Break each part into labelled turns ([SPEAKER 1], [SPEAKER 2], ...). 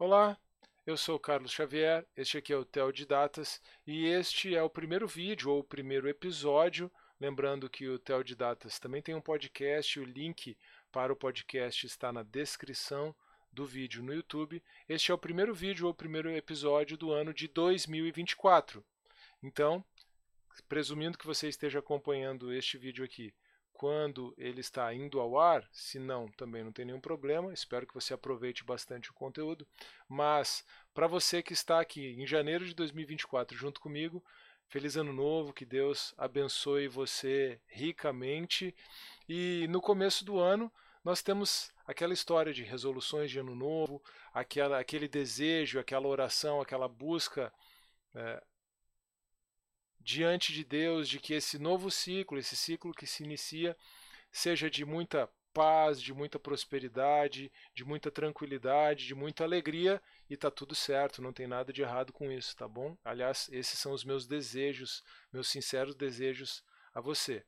[SPEAKER 1] Olá, eu sou Carlos Xavier, este aqui é o Tel de Datas e este é o primeiro vídeo ou o primeiro episódio. Lembrando que o Tel de Datas também tem um podcast, o link para o podcast está na descrição do vídeo no YouTube. Este é o primeiro vídeo ou o primeiro episódio do ano de 2024. Então, presumindo que você esteja acompanhando este vídeo aqui quando ele está indo ao ar, se não, também não tem nenhum problema. Espero que você aproveite bastante o conteúdo. Mas para você que está aqui em janeiro de 2024 junto comigo, feliz ano novo, que Deus abençoe você ricamente. E no começo do ano, nós temos aquela história de resoluções de ano novo, aquela, aquele desejo, aquela oração, aquela busca é, diante de Deus de que esse novo ciclo, esse ciclo que se inicia, seja de muita paz, de muita prosperidade, de muita tranquilidade, de muita alegria e tá tudo certo, não tem nada de errado com isso, tá bom? Aliás, esses são os meus desejos, meus sinceros desejos a você.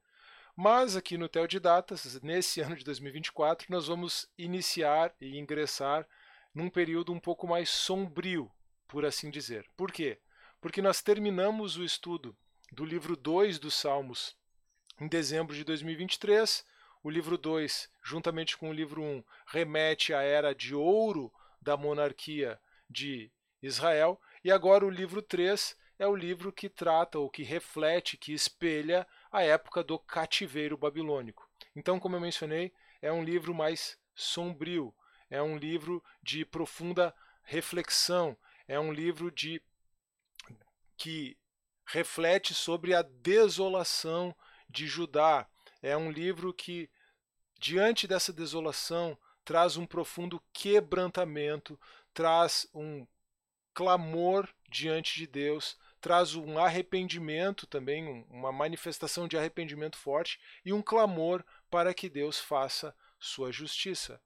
[SPEAKER 1] Mas aqui no Tel de Datas, nesse ano de 2024, nós vamos iniciar e ingressar num período um pouco mais sombrio, por assim dizer. Por quê? Porque nós terminamos o estudo do livro 2 dos Salmos em dezembro de 2023. O livro 2, juntamente com o livro 1, um, remete à era de ouro da monarquia de Israel. E agora o livro 3 é o livro que trata, ou que reflete, que espelha a época do cativeiro babilônico. Então, como eu mencionei, é um livro mais sombrio, é um livro de profunda reflexão, é um livro de que reflete sobre a desolação de Judá. É um livro que, diante dessa desolação, traz um profundo quebrantamento, traz um clamor diante de Deus, traz um arrependimento também, uma manifestação de arrependimento forte e um clamor para que Deus faça sua justiça.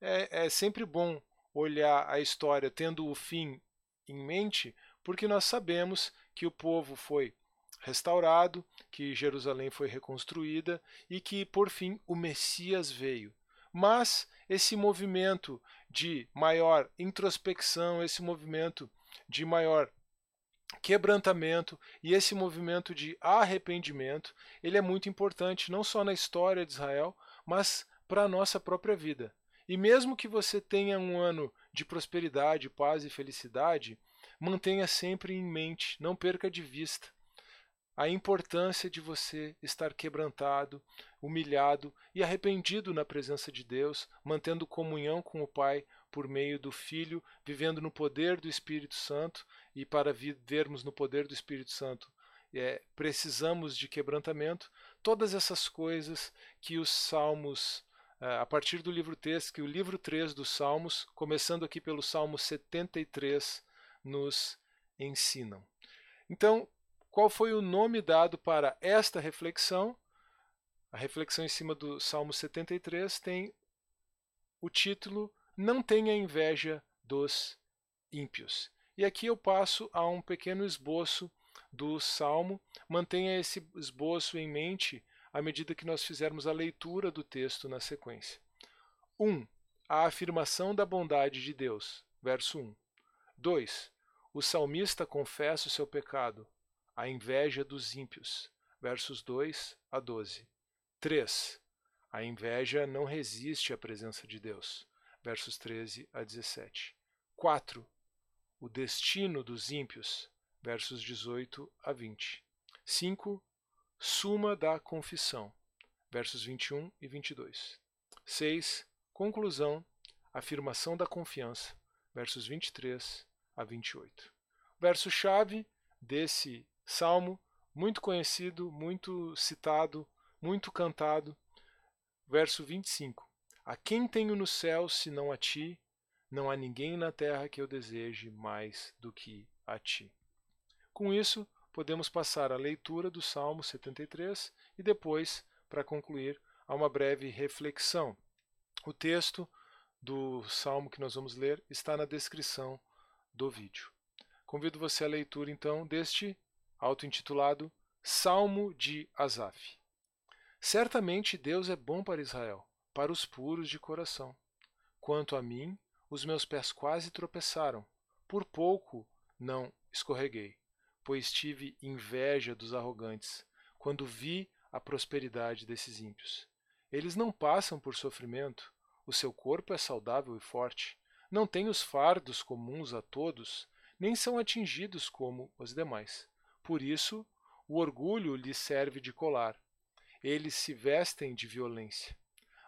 [SPEAKER 1] É, é sempre bom olhar a história tendo o fim em mente, porque nós sabemos que o povo foi restaurado, que Jerusalém foi reconstruída e que, por fim, o Messias veio. Mas esse movimento de maior introspecção, esse movimento de maior quebrantamento e esse movimento de arrependimento, ele é muito importante não só na história de Israel, mas para a nossa própria vida. E mesmo que você tenha um ano de prosperidade, paz e felicidade, mantenha sempre em mente, não perca de vista a importância de você estar quebrantado, humilhado e arrependido na presença de Deus, mantendo comunhão com o Pai por meio do Filho, vivendo no poder do Espírito Santo, e para vivermos no poder do Espírito Santo, é, precisamos de quebrantamento. Todas essas coisas que os Salmos, é, a partir do livro 3, que o livro 3 dos Salmos, começando aqui pelo Salmo 73, nos ensinam. Então, qual foi o nome dado para esta reflexão? A reflexão em cima do Salmo 73 tem o título Não tenha inveja dos ímpios. E aqui eu passo a um pequeno esboço do salmo. Mantenha esse esboço em mente à medida que nós fizermos a leitura do texto na sequência. 1. Um, a afirmação da bondade de Deus. Verso 1. 2. O salmista confessa o seu pecado, a inveja dos ímpios. Versos 2 a 12. 3. A inveja não resiste à presença de Deus. Versos 13 a 17. 4. O destino dos ímpios. Versos 18 a 20. 5. Suma da confissão. Versos 21 e 22. 6. Conclusão. Afirmação da confiança. Versos 23 a 28. Verso-chave desse salmo, muito conhecido, muito citado, muito cantado, verso 25. A quem tenho no céu senão a ti? Não há ninguém na terra que eu deseje mais do que a ti. Com isso, podemos passar à leitura do Salmo 73 e depois, para concluir, a uma breve reflexão. O texto do salmo que nós vamos ler está na descrição do vídeo. Convido você à leitura então deste auto-intitulado Salmo de Asaf. Certamente Deus é bom para Israel, para os puros de coração. Quanto a mim, os meus pés quase tropeçaram. Por pouco não escorreguei, pois tive inveja dos arrogantes, quando vi a prosperidade desses ímpios. Eles não passam por sofrimento, o seu corpo é saudável e forte, não têm os fardos comuns a todos, nem são atingidos como os demais. Por isso, o orgulho lhes serve de colar. Eles se vestem de violência.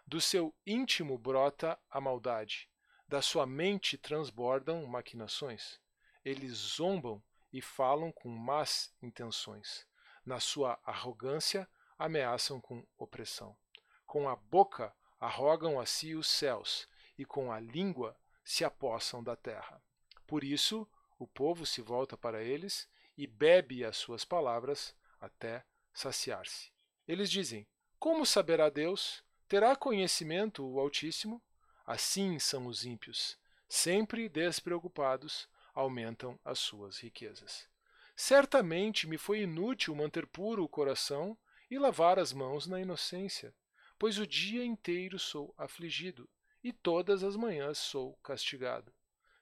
[SPEAKER 1] Do seu íntimo brota a maldade, da sua mente transbordam maquinações. Eles zombam e falam com más intenções. Na sua arrogância, ameaçam com opressão. Com a boca, arrogam a si os céus, e com a língua se apossam da terra. Por isso, o povo se volta para eles e bebe as suas palavras até saciar-se. Eles dizem: Como saberá Deus? Terá conhecimento o Altíssimo? Assim são os ímpios, sempre despreocupados, aumentam as suas riquezas. Certamente me foi inútil manter puro o coração e lavar as mãos na inocência, pois o dia inteiro sou afligido e todas as manhãs sou castigado.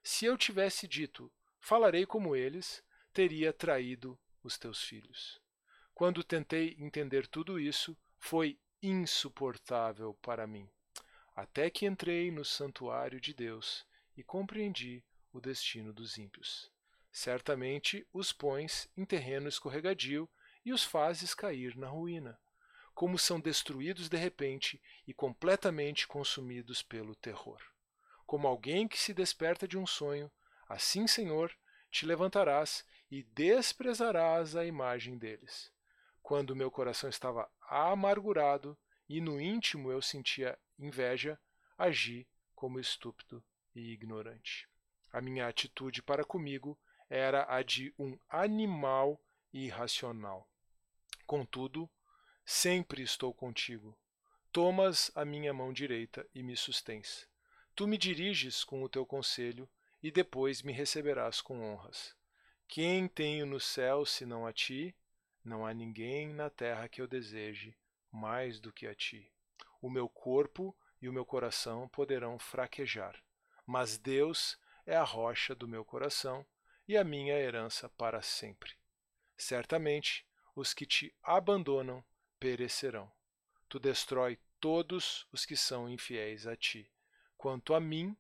[SPEAKER 1] Se eu tivesse dito, falarei como eles, teria traído os teus filhos. Quando tentei entender tudo isso, foi insuportável para mim, até que entrei no santuário de Deus e compreendi o destino dos ímpios. Certamente os pões em terreno escorregadio e os fazes cair na ruína, como são destruídos de repente e completamente consumidos pelo terror. Como alguém que se desperta de um sonho, assim, Senhor, te levantarás e desprezarás a imagem deles quando meu coração estava amargurado e no íntimo eu sentia inveja, agi como estúpido e ignorante. A minha atitude para comigo era a de um animal irracional. Contudo, sempre estou contigo. Tomas a minha mão direita e me sustens. Tu me diriges com o teu conselho e depois me receberás com honras. Quem tenho no céu senão a ti? Não há ninguém na terra que eu deseje mais do que a ti. O meu corpo e o meu coração poderão fraquejar, mas Deus é a rocha do meu coração e a minha herança para sempre. Certamente, os que te abandonam perecerão. Tu destrói todos os que são infiéis a ti. Quanto a mim,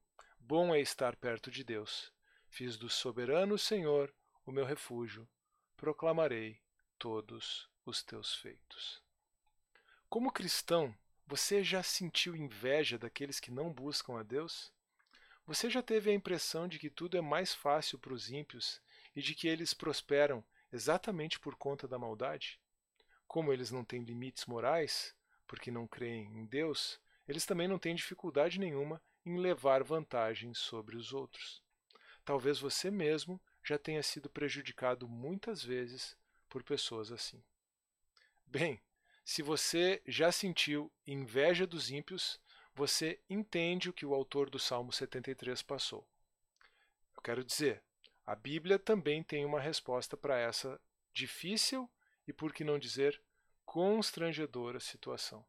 [SPEAKER 1] bom é estar perto de Deus. Fiz do soberano Senhor o meu refúgio. Proclamarei todos os teus feitos. Como cristão, você já sentiu inveja daqueles que não buscam a Deus? Você já teve a impressão de que tudo é mais fácil para os ímpios e de que eles prosperam exatamente por conta da maldade? Como eles não têm limites morais, porque não creem em Deus, eles também não têm dificuldade nenhuma em levar vantagem sobre os outros. Talvez você mesmo já tenha sido prejudicado muitas vezes por pessoas assim. Bem, se você já sentiu inveja dos ímpios, você entende o que o autor do Salmo 73 passou. Eu quero dizer, a Bíblia também tem uma resposta para essa difícil e, por que não dizer, constrangedora situação.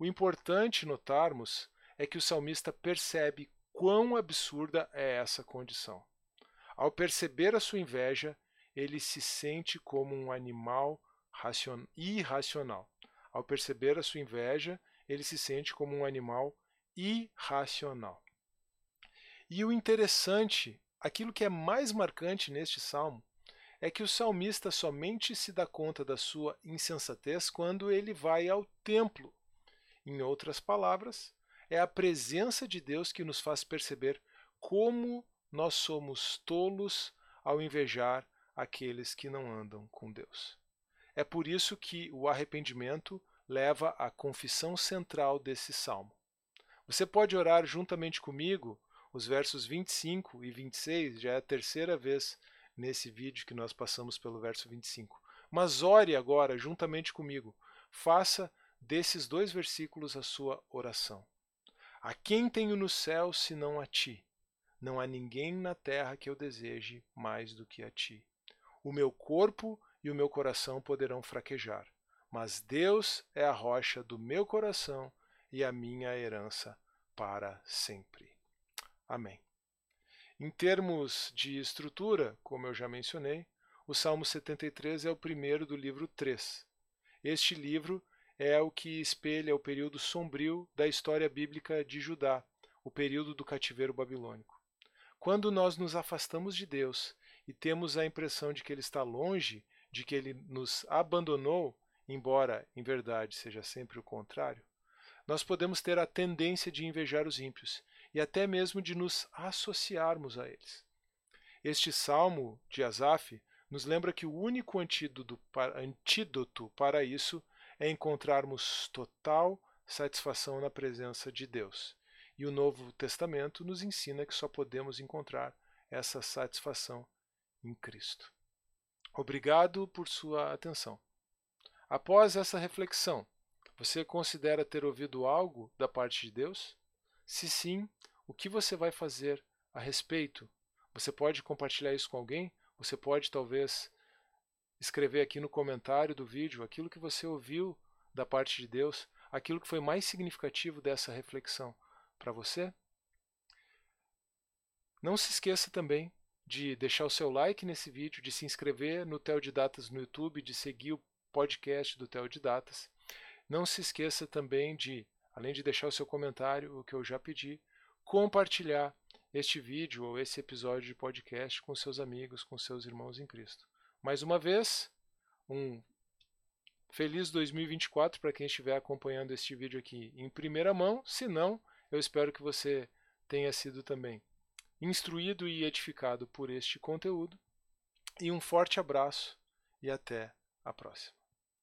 [SPEAKER 1] O importante notarmos é que o salmista percebe quão absurda é essa condição. Ao perceber a sua inveja, ele se sente como um animal irracional. Ao perceber a sua inveja, ele se sente como um animal irracional. E o interessante, aquilo que é mais marcante neste salmo, é que o salmista somente se dá conta da sua insensatez quando ele vai ao templo. Em outras palavras, é a presença de Deus que nos faz perceber como nós somos tolos ao invejar aqueles que não andam com Deus. É por isso que o arrependimento leva à confissão central desse salmo. Você pode orar juntamente comigo os versos 25 e 26, já é a terceira vez nesse vídeo que nós passamos pelo verso 25. Mas ore agora juntamente comigo. Faça desses dois versículos a sua oração. A quem tenho no céu senão a ti? Não há ninguém na terra que eu deseje mais do que a ti. O meu corpo e o meu coração poderão fraquejar, mas Deus é a rocha do meu coração e a minha herança para sempre. Amém. Em termos de estrutura, como eu já mencionei, o Salmo 73 é o primeiro do livro 3. Este livro é o que espelha o período sombrio da história bíblica de Judá, o período do cativeiro babilônico. Quando nós nos afastamos de Deus e temos a impressão de que Ele está longe, de que Ele nos abandonou, embora em verdade seja sempre o contrário, nós podemos ter a tendência de invejar os ímpios e até mesmo de nos associarmos a eles. Este salmo de Asaf nos lembra que o único antídoto para, antídoto para isso é encontrarmos total satisfação na presença de Deus. E o Novo Testamento nos ensina que só podemos encontrar essa satisfação em Cristo. Obrigado por sua atenção. Após essa reflexão, você considera ter ouvido algo da parte de Deus? Se sim, o que você vai fazer a respeito? Você pode compartilhar isso com alguém? Você pode talvez escrever aqui no comentário do vídeo aquilo que você ouviu da parte de Deus, aquilo que foi mais significativo dessa reflexão para você. Não se esqueça também de deixar o seu like nesse vídeo, de se inscrever no Teodidatas no YouTube, de seguir o podcast do Teodidatas. Não se esqueça também de, além de deixar o seu comentário, o que eu já pedi, compartilhar este vídeo ou esse episódio de podcast com seus amigos, com seus irmãos em Cristo. Mais uma vez, um feliz 2024 para quem estiver acompanhando este vídeo aqui em primeira mão. Se não, eu espero que você tenha sido também instruído e edificado por este conteúdo. E um forte abraço e até a próxima.